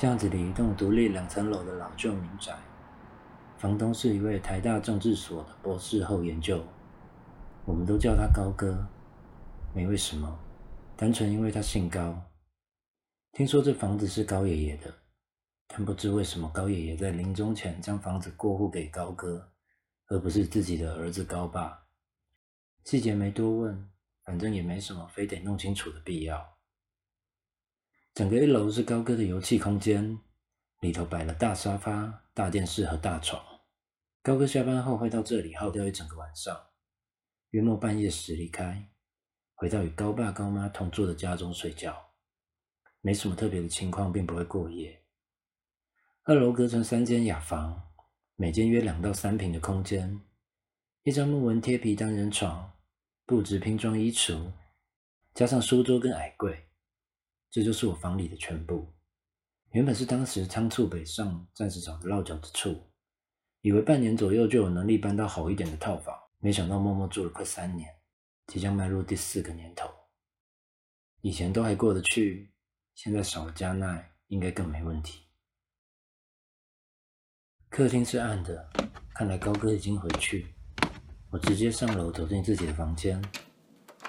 巷子里一栋独立两层楼的老旧民宅，房东是一位台大政治所的博士后研究，我们都叫他高哥，没为什么，单纯因为他姓高。听说这房子是高爷爷的，但不知为什么高爷爷在临终前将房子过户给高哥，而不是自己的儿子高爸。细节没多问，反正也没什么非得弄清楚的必要。整个一楼是高哥的游憩空间，里头摆了大沙发、大电视和大床。高哥下班后会到这里耗掉一整个晚上，约莫半夜时离开，回到与高爸高妈同住的家中睡觉。没什么特别的情况，并不会过夜。二楼隔成三间雅房，每间约两到三平的空间，一张木纹贴皮单人床，布置拼装衣橱，加上书桌跟矮柜，这就是我房里的全部。原本是当时仓促北上，暂时找不落脚之处，以为半年左右就有能力搬到好一点的套房，没想到默默住了快三年，即将迈入第四个年头。以前都还过得去。现在少了加奈，应该更没问题。客厅是暗的，看来高哥已经回去。我直接上楼，走进自己的房间，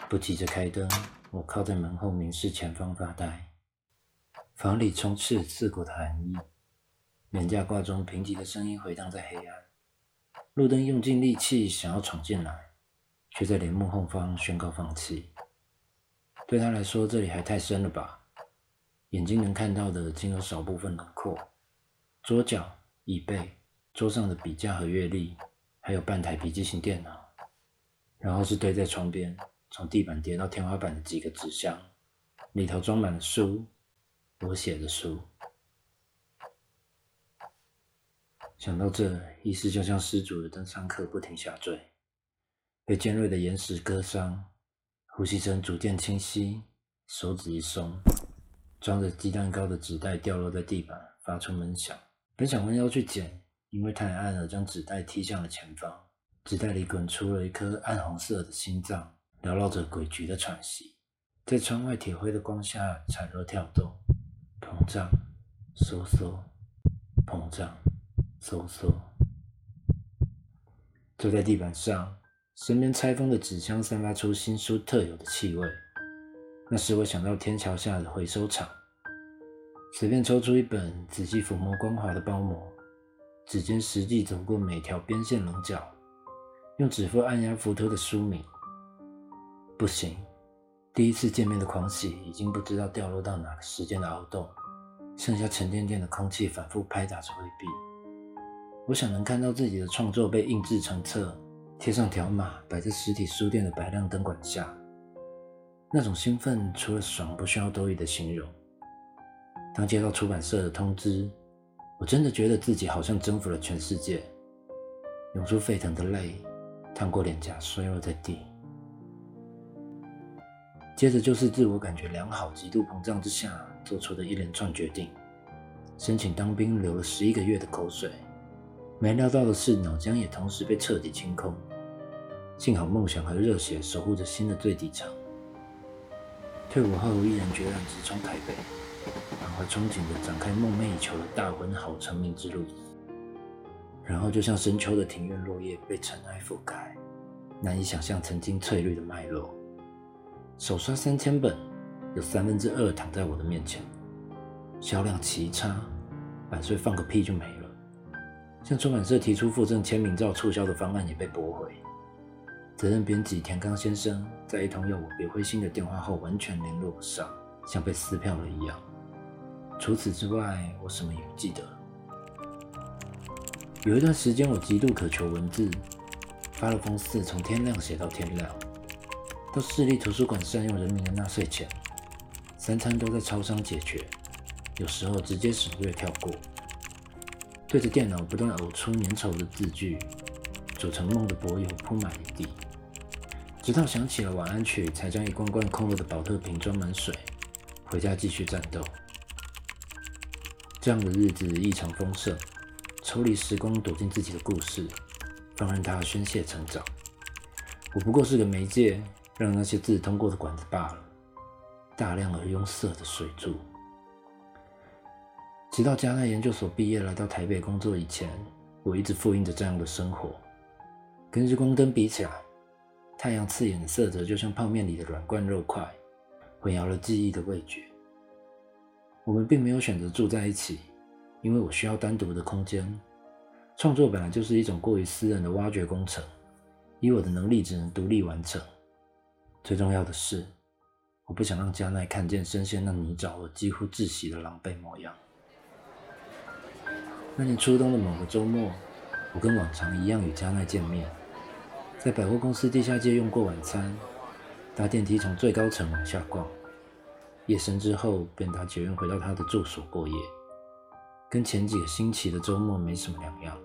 不急着开灯。我靠在门后，凝视前方发呆。房里充斥刺骨的寒意，廉价挂钟贫瘠的声音回荡在黑暗。路灯用尽力气想要闯进来，却在帘幕后方宣告放弃。对他来说，这里还太深了吧？眼睛能看到的仅有少部分轮廓，桌角、椅背、桌上的笔架和阅历，还有半台笔记型电脑，然后是堆在窗边，从地板跌到天花板的几个纸箱，里头装满了书，我写的书。想到这，意识就像失主的登山客不停下坠，被尖锐的岩石割伤，呼吸声逐渐清晰，手指一松。装着鸡蛋糕的纸袋掉落在地板，发出闷响。本想弯腰去捡，因为太暗了，将纸袋踢向了前方。纸袋里滚出了一颗暗红色的心脏，缭绕着诡谲的喘息，在窗外铁灰的光下产热跳动，膨胀、收缩、膨胀、收缩。坐在地板上，身边拆封的纸箱散发出新书特有的气味。那时我想到天桥下的回收厂，随便抽出一本，仔细抚摸光滑的包膜，指尖实际走过每条边线棱角，用指腹按压浮凸的书名。不行，第一次见面的狂喜已经不知道掉落到哪个时间的凹洞，剩下沉甸甸的空气反复拍打着回壁。我想能看到自己的创作被印制成册，贴上条码，摆在实体书店的白亮灯管下。那种兴奋，除了爽，不需要多余的形容。当接到出版社的通知，我真的觉得自己好像征服了全世界，涌出沸腾的泪，淌过脸颊，摔落在地。接着就是自我感觉良好、极度膨胀之下做出的一连串决定：申请当兵，流了十一个月的口水。没料到的是，脑浆也同时被彻底清空。幸好梦想和热血守护着心的最底层。退伍后，毅然决然直冲台北，满怀憧憬地展开梦寐以求的大文豪成名之路。然后，就像深秋的庭院落叶被尘埃覆盖，难以想象曾经翠绿的脉络。手刷三千本，有三分之二躺在我的面前，销量奇差，版税放个屁就没了。向出版社提出附赠签名照促销的方案也被驳回。责任编辑田刚先生在一通要我别灰心的电话后，完全联络不上，像被撕票了一样。除此之外，我什么也不记得。有一段时间，我极度渴求文字，发了封四，从天亮写到天亮，到市立图书馆善用人民的纳税钱，三餐都在超商解决，有时候直接省略跳过，对着电脑不断呕出粘稠的字句，组成梦的柏油铺满一地。直到想起了晚安曲，才将一罐罐空了的保特瓶装满水，回家继续战斗。这样的日子异常丰盛，抽离时光，躲进自己的故事，放任它宣泄成长。我不过是个媒介，让那些字通过的管子罢了。大量而拥塞的水柱。直到加奈研究所毕业来到台北工作以前，我一直复印着这样的生活。跟日光灯比起来，太阳刺眼的色泽就像泡面里的软罐肉块，混淆了记忆的味觉。我们并没有选择住在一起，因为我需要单独的空间。创作本来就是一种过于私人的挖掘工程，以我的能力只能独立完成。最重要的是，我不想让加奈看见深陷那泥沼而几乎窒息的狼狈模样。那年初冬的某个周末，我跟往常一样与加奈见面，在百货公司地下街用过晚餐，搭电梯从最高层往下逛。夜深之后，便搭捷运回到他的住所过夜，跟前几个星期的周末没什么两样。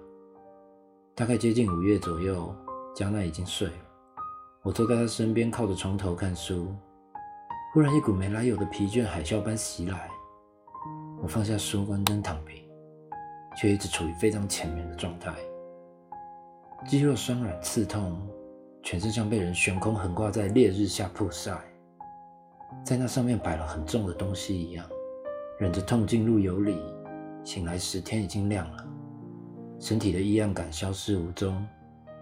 大概接近五月左右，加奈已经睡了，我坐在他身边，靠着床头看书。忽然，一股没来由的疲倦海啸般袭来，我放下书，关灯，躺平。却一直处于非常浅眠的状态，肌肉酸软刺痛，全身像被人悬空横挂在烈日下曝晒，在那上面摆了很重的东西一样，忍着痛进入油里。醒来时天已经亮了，身体的异样感消失无踪，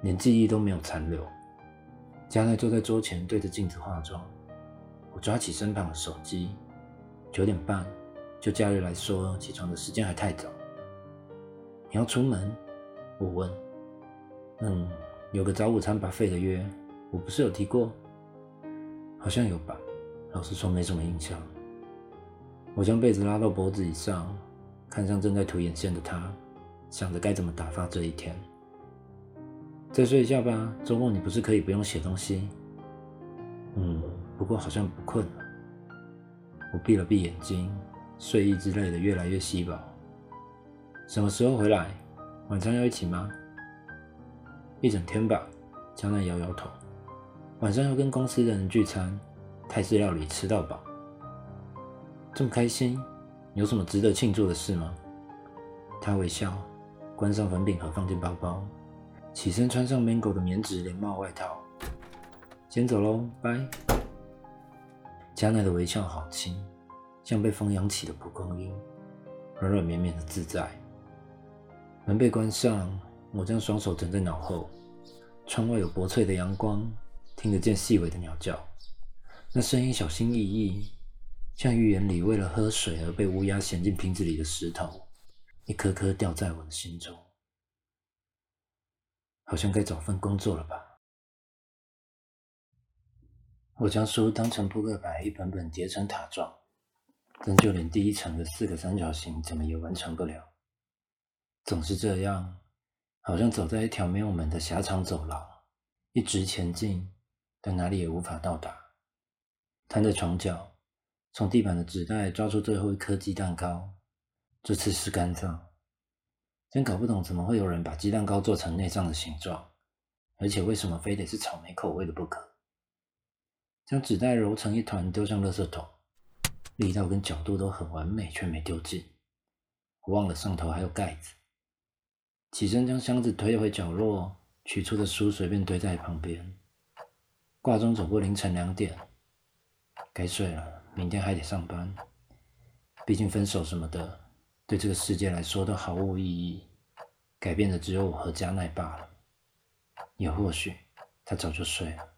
连记忆都没有残留。佳奈坐在桌前对着镜子化妆，我抓起身旁的手机，九点半，就假日来说，起床的时间还太早。你要出门？我问。嗯，有个早午餐把费的约，我不是有提过？好像有吧。老实说，没什么印象。我将被子拉到脖子以上，看向正在涂眼线的他，想着该怎么打发这一天。再睡一觉吧，周末你不是可以不用写东西？嗯，不过好像不困了。我闭了闭眼睛，睡意之类的越来越稀薄。什么时候回来？晚上要一起吗？一整天吧。江南摇摇头。晚上要跟公司的人聚餐，泰式料理吃到饱。这么开心，有什么值得庆祝的事吗？他微笑，关上粉饼盒，放进包包，起身穿上 Mango 的棉质连帽外套。先走喽，拜。加奈的微笑好轻，像被风扬起的蒲公英，软软绵绵的自在。门被关上，我将双手枕在脑后。窗外有薄脆的阳光，听得见细微的鸟叫。那声音小心翼翼，像寓言里为了喝水而被乌鸦衔进瓶子里的石头，一颗颗掉在我的心中。好像该找份工作了吧？我将书当成扑克牌，一本本叠成塔状，但就连第一层的四个三角形，怎么也完成不了。总是这样，好像走在一条没有门的狭长走廊，一直前进，但哪里也无法到达。瘫在床角，从地板的纸袋抓出最后一颗鸡蛋糕，这次是干燥。真搞不懂怎么会有人把鸡蛋糕做成内脏的形状，而且为什么非得是草莓口味的不可？将纸袋揉成一团，丢向垃圾桶，力道跟角度都很完美，却没丢进。我忘了上头还有盖子。起身将箱子推回角落，取出的书随便堆在旁边。挂钟走过凌晨两点，该睡了，明天还得上班。毕竟分手什么的，对这个世界来说都毫无意义。改变的只有我和加奈罢了。也或许他早就睡了。